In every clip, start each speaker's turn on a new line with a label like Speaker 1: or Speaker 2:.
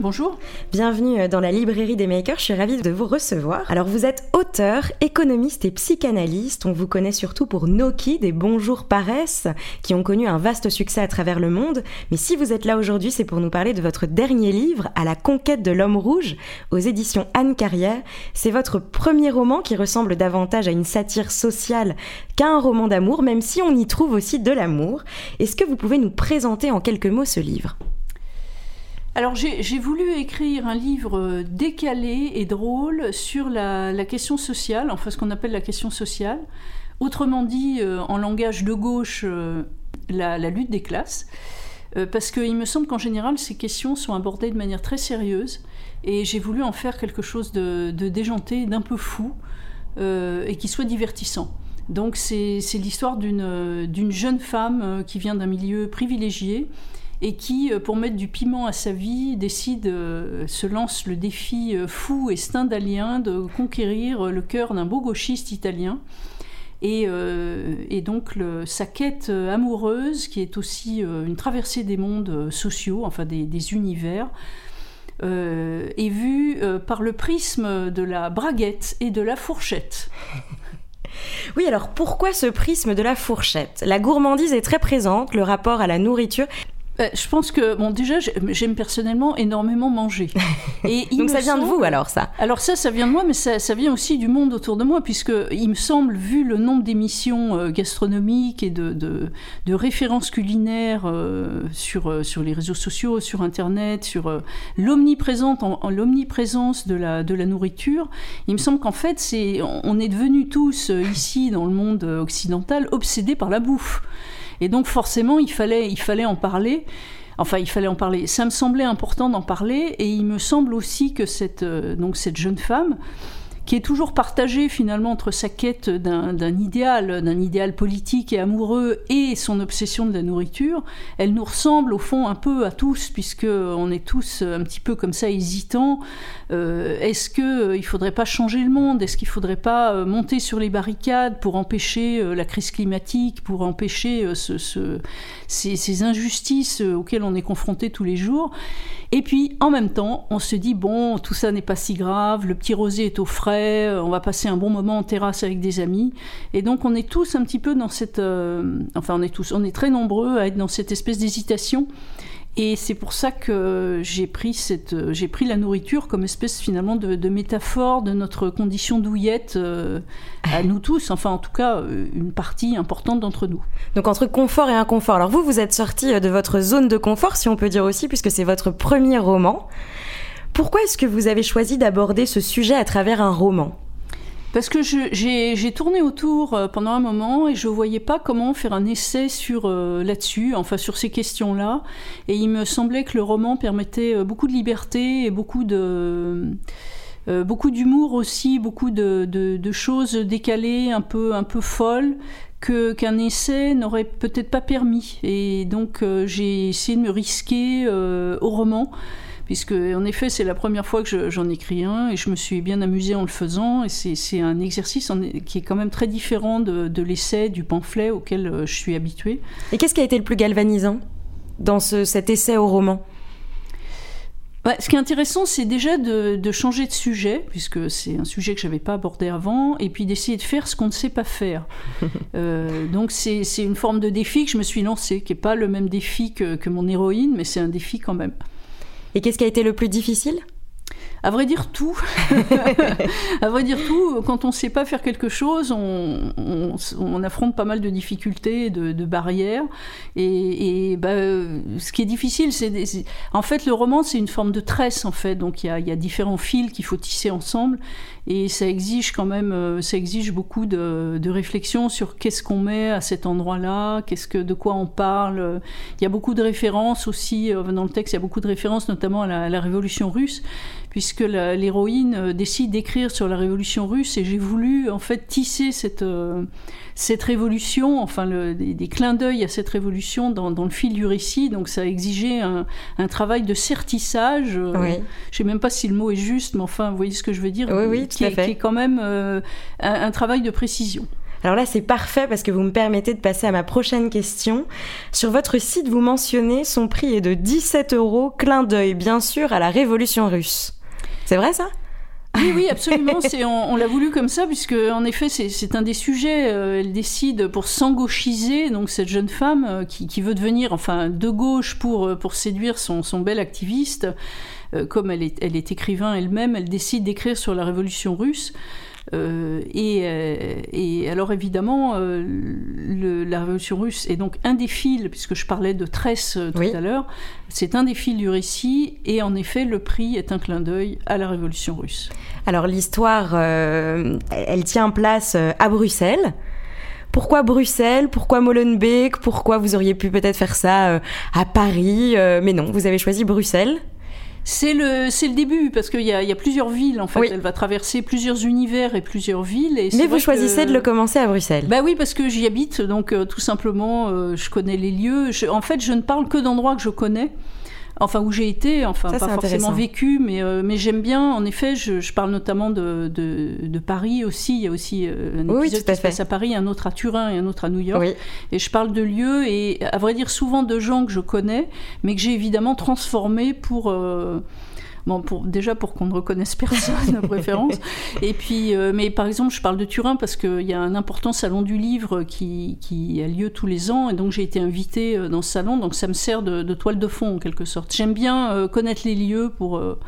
Speaker 1: Bonjour.
Speaker 2: Bienvenue dans la librairie des makers, je suis ravie de vous recevoir. Alors vous êtes auteur, économiste et psychanalyste, on vous connaît surtout pour Noki des Bonjour Paresse, qui ont connu un vaste succès à travers le monde. Mais si vous êtes là aujourd'hui, c'est pour nous parler de votre dernier livre, À la conquête de l'homme rouge, aux éditions Anne Carrière. C'est votre premier roman qui ressemble davantage à une satire sociale qu'à un roman d'amour, même si on y trouve aussi de l'amour. Est-ce que vous pouvez nous présenter en quelques mots ce livre?
Speaker 1: Alors j'ai voulu écrire un livre décalé et drôle sur la, question sociale, enfin ce qu'on appelle la question sociale. Autrement dit, euh, en langage de gauche, euh, la, lutte des classes. Euh, parce qu'il me semble qu'en général, ces questions sont abordées de manière très sérieuse. Et j'ai voulu en faire quelque chose de, de déjanté, d'un peu fou, et qui soit divertissant. Donc c'est l'histoire d'une jeune femme qui vient d'un milieu privilégié et qui, euh, pour mettre du piment à sa vie, décide, euh, se lance le défi euh, fou et stendhalien de conquérir le cœur d'un beau gauchiste italien. Et, donc sa quête amoureuse, qui est aussi une traversée des mondes sociaux, enfin des, univers, est vue par le prisme de la braguette et de la fourchette.
Speaker 2: Oui, alors pourquoi ce prisme de la fourchette? La gourmandise est très présente, le rapport à la nourriture.
Speaker 1: Euh, je pense que, bon, déjà, j'aime personnellement énormément manger.
Speaker 2: Et Donc ça vient de vous alors, ça?
Speaker 1: Alors ça, ça vient de moi, mais ça, ça, vient aussi du monde autour de moi, puisque il me semble, vu le nombre d'émissions euh, gastronomiques et de, de, de références culinaires euh, sur, sur les réseaux sociaux, sur Internet, sur l'omniprésence en, l'omniprésence de la, de la nourriture, il me semble qu'en fait, c'est, on est devenus tous, ici, dans le monde occidental, obsédés par la bouffe. Et donc forcément, il fallait, il fallait en parler. Enfin, il fallait en parler. Ça me semblait important d'en parler, et il me semble aussi que cette, euh, cette jeune femme, qui est toujours partagée finalement entre sa quête d'un idéal, d'un idéal politique et amoureux et son obsession de la nourriture, elle nous ressemble au fond un peu à tous, puisque on est tous un petit peu comme ça hésitants. Euh, est-ce qu'il euh, ne faudrait pas changer le monde? Est-ce qu'il ne faudrait pas euh, monter sur les barricades pour empêcher la crise climatique, pour empêcher ce, ces, ces, injustices auxquelles on est confronté tous les jours? Et puis en même temps, on se dit bon, tout ça n'est pas si grave, le petit rosé est au frais euh, on va passer un bon moment en terrasse avec des amis. Et donc on est tous un petit peu dans cette... Euh, enfin on est tous, on est très nombreux à être dans cette espèce d'hésitation. Et c'est pour ça que j'ai pris, cette, j'ai pris la nourriture comme espèce finalement de, métaphore de notre condition douillette euh, à nous tous, enfin en tout cas une partie importante d'entre nous.
Speaker 2: Donc entre confort et inconfort. Alors vous, vous êtes sorti de votre zone de confort, si on peut dire aussi, puisque c'est votre premier roman. Pourquoi est-ce que vous avez choisi d'aborder ce sujet à travers un roman
Speaker 1: parce que j'ai tourné autour euh, pendant un moment et je voyais pas comment faire un essai sur euh, là-dessus, enfin sur ces questions-là. Et il me semblait que le roman permettait euh, beaucoup de liberté et beaucoup de beaucoup d'humour aussi, beaucoup de, choses décalées, un peu un peu folles qu'un essai n'aurait peut-être pas permis. Et donc j'ai essayé de me risquer au roman puisque en effet c'est la première fois que j'en écris un et je me suis bien amusée en le faisant et c'est un exercice qui est quand même très différent de, l'essai, du pamphlet auquel euh, je suis habituée.
Speaker 2: Et qu'est-ce qui a été le plus galvanisant dans cet essai au roman?
Speaker 1: Bah, ce qui est intéressant, c'est déjà de, changer de sujet, puisque c'est un sujet que je n'avais pas abordé avant, et puis d'essayer de faire ce qu'on ne sait pas faire. Euh, donc c'est une forme de défi que je me suis lancée, qui n'est pas le même défi que mon héroïne, mais c'est un défi quand même.
Speaker 2: Et qu'est-ce qui a été le plus difficile?
Speaker 1: À vrai dire tout. à vrai dire tout, quand on ne sait pas faire quelque chose, on, on, affronte pas mal de difficultés, de, de barrières. Et, et bah, ce qui est difficile, c'est... En fait, le roman, c'est une forme de tresse, en fait. Donc, il y a, y a, différents fils qu'il faut tisser ensemble. Et ça exige quand même, euh, ça exige beaucoup de, de réflexion sur qu'est-ce qu'on met à cet endroit-là, qu'est-ce que, de quoi on parle. Il y a beaucoup de références aussi, euh, dans le texte, il y a beaucoup de références, notamment à la, à la Révolution russe puisque l'héroïne euh, décide d'écrire sur la révolution russe et j'ai voulu en fait tisser cette, euh, cette révolution, enfin le, des, clins d'œil à cette révolution dans, dans, le fil du récit. Donc ça a exigé un, un travail de certissage. Euh, oui. Je sais même pas si le mot est juste, mais enfin, vous voyez ce que je veux dire
Speaker 2: Oui, oui,
Speaker 1: qui,
Speaker 2: fait.
Speaker 1: Qui est quand même un, un travail de précision.
Speaker 2: Alors là, c'est parfait parce que vous me permettez de passer à ma prochaine question. Sur votre site, vous mentionnez son prix est de 17 euros, clin d'œil bien sûr à la révolution russe. C'est vrai ça?
Speaker 1: Oui, oui, absolument. on, l'a voulu comme ça, puisque en effet, c'est un des sujets. Euh, elle décide pour s'engauchiser, donc cette jeune femme euh, qui, veut devenir, enfin, de gauche pour, euh, séduire son, son bel activiste. Comme elle est écrivain elle-même, elle décide d'écrire sur la révolution russe. Euh, et, euh, et, alors évidemment, euh, le, la révolution russe est donc un des fils, puisque je parlais de tresse tout
Speaker 2: Oui.
Speaker 1: à l'heure, c'est un des fils du récit, et en effet, le prix est un clin d'œil à la révolution russe.
Speaker 2: Alors l'histoire, elle tient place à Bruxelles. Pourquoi Bruxelles? Pourquoi Molenbeek? Pourquoi vous auriez pu peut-être faire ça à Paris? Mais non, vous avez choisi Bruxelles.
Speaker 1: C'est le, c'est le début, parce qu'il y a, il y a plusieurs villes, en fait.
Speaker 2: Oui.
Speaker 1: Elle va traverser plusieurs univers et plusieurs villes. Et
Speaker 2: Mais vous choisissez
Speaker 1: que-
Speaker 2: de le commencer à Bruxelles.
Speaker 1: Bah oui, parce que j'y habite, donc euh, tout simplement, euh, je connais les lieux. Je- en fait, je ne parle que d'endroits que je connais. Enfin, où j'ai été, enfin,
Speaker 2: Ça,
Speaker 1: pas forcément vécu, mais, euh, mais j'aime bien. En effet, je, je parle notamment de, de, de Paris aussi. Il y a aussi euh, un
Speaker 2: Oui,
Speaker 1: épisode qui se passe à Paris, un autre à Turin et un autre à New York.
Speaker 2: Oui.
Speaker 1: Et je parle de lieux et, à vrai dire, souvent de gens que je connais, mais que j'ai évidemment transformés pour. euh, Bon, pour, déjà pour qu'on ne reconnaisse personne de préférence. Et puis, euh, mais par exemple, je parle de Turin parce qu'il y a un important salon du livre qui, qui a lieu tous les ans, et donc j'ai été invitée euh, dans ce salon, donc ça me sert de, de toile de fond en quelque sorte. J'aime bien euh, connaître les lieux pour, euh,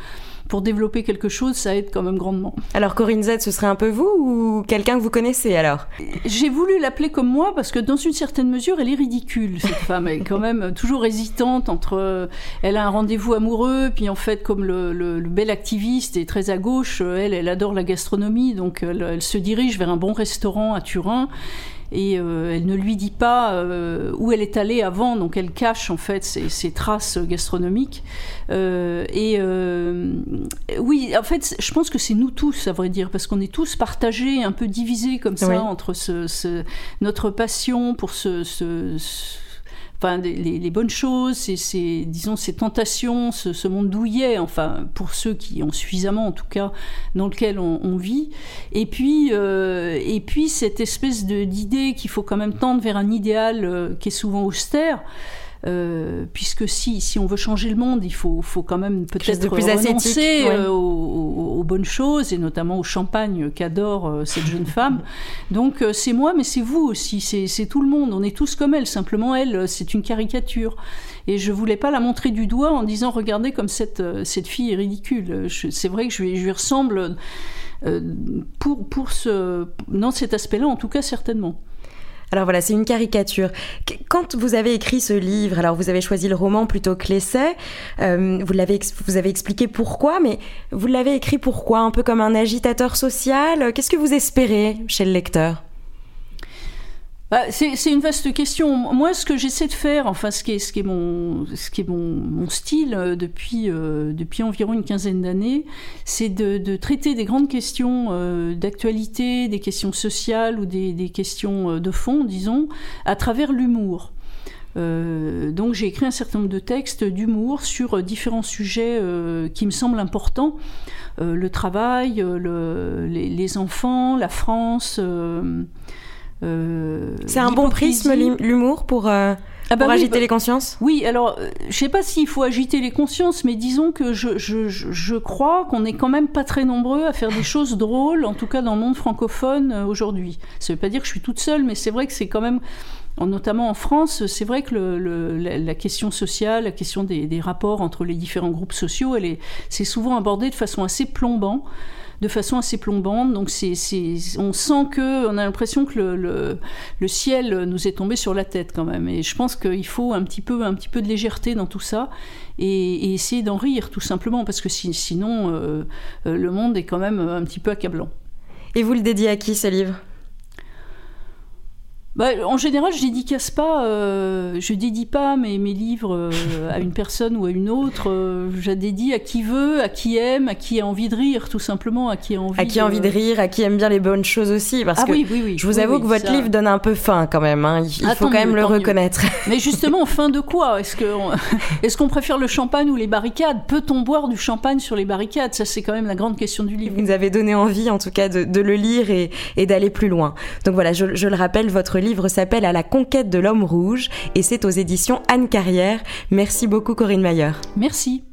Speaker 1: pour développer quelque chose, ça aide quand même grandement.
Speaker 2: Alors Corinne Z, ce serait un peu vous ou quelqu'un que vous connaissez alors?
Speaker 1: J'ai voulu l'appeler comme moi parce que dans une certaine mesure, elle est ridicule, cette femme. Elle est quand même toujours hésitante entre. euh, Elle a un rendez-vous amoureux, puis en fait, comme le, le- le bel activiste est très à gauche, euh, elle, elle adore la gastronomie, donc elle, elle se dirige vers un bon restaurant à Turin. Et euh, elle ne lui dit pas euh, où elle est allée avant, donc elle cache en fait ses, ses traces gastronomiques. Euh, et oui, en fait, je pense que c'est nous tous, à vrai dire, parce qu'on est tous partagés, un peu divisés comme ça
Speaker 2: Oui.
Speaker 1: entre ce, ce- notre passion pour ce, ce- ce- enfin, les, les bonnes choses, ces, disons ces tentations, ce, ce monde douillet, enfin pour ceux qui ont suffisamment, en tout cas, dans lequel on, on vit. Et puis, euh, et puis cette espèce d'idée qu'il faut quand même tendre vers un idéal euh, qui est souvent austère. Euh, puisque si, si on veut changer le monde, il faut, faut quand même peut-être renoncer
Speaker 2: ouais.
Speaker 1: euh, aux, aux- aux bonnes choses et notamment au champagne qu'adore euh, cette jeune femme. Donc c'est moi, mais c'est vous aussi, c'est tout le monde. On est tous comme elle. Simplement, elle, c'est une caricature. Et je voulais pas la montrer du doigt en disant regardez comme cette, cette fille est ridicule. C'est vrai que je lui, je lui ressemble pour, pour ce, dans cet aspect-là, en tout cas certainement.
Speaker 2: Alors voilà, c'est une caricature. Qu- Quand vous avez écrit ce livre, alors vous avez choisi le roman plutôt que l'essai, euh, vous, l'avez vous avez expliqué pourquoi, mais vous l'avez écrit pourquoi? Un peu comme un agitateur social? Qu'est-ce que vous espérez chez le lecteur?
Speaker 1: Bah, c'est une vaste question. Moi, ce que j'essaie de faire, enfin, ce qui est, mon, style euh, depuis, euh, depuis environ une quinzaine d'années, c'est de, traiter des grandes questions euh, d'actualité, des questions sociales ou des, questions de fond, disons, à travers l'humour. Donc j'ai écrit un certain nombre de textes d'humour sur différents sujets qui me semblent importants. Le travail, le- les, les enfants, la France. Euh,
Speaker 2: C'est un bon prisme, l'hum- l'humour, pour, euh, ah bah pour agiter bah les consciences?
Speaker 1: Oui, alors euh, je sais pas s'il faut agiter les consciences, mais disons que je, je, je crois qu'on n'est quand même pas très nombreux à faire des choses drôles, en tout cas dans le monde francophone aujourd'hui. Ça veut pas dire que je suis toute seule, mais c'est vrai que c'est quand même notamment en France, c'est vrai que le, la, question sociale, la question des, des, rapports entre les différents groupes sociaux, elle est, c'est souvent abordé de façon assez plombante de façon assez plombante. Donc c'est, on sent que, on a l'impression que le, le, ciel nous est tombé sur la tête quand même. Et je pense qu'il faut un petit peu, un petit peu de légèreté dans tout ça et, essayer d'en rire tout simplement parce que sinon euh, euh, le monde est quand même un petit peu accablant.
Speaker 2: Et vous le dédiez à qui ce livre?
Speaker 1: Bah, en général, je dédicace pas, euh, je dédie pas mes, mes livres euh, à une personne ou à une autre. Euh, je dédie à qui veut, à qui aime, à qui a envie de rire, tout simplement, à qui a envie.
Speaker 2: À qui a envie de rire, à qui aime bien les bonnes choses aussi, parce ah que je vous avoue que votre livre donne un peu faim quand même. Hein. Il, faut quand même le reconnaître.
Speaker 1: Mais justement, fin de quoi? Est-ce qu'on est qu'on préfère le champagne ou les barricades? Peut-on boire du champagne sur les barricades? Ça, c'est quand même la grande question du livre.
Speaker 2: Vous nous avez donné envie, en tout cas, de, de le lire et, et d'aller plus loin. Donc voilà, je, je le rappelle, votre livre s'appelle À la conquête de l'homme rouge et c'est aux éditions Anne Carrière. Merci beaucoup Corinne Mayer.
Speaker 1: Merci.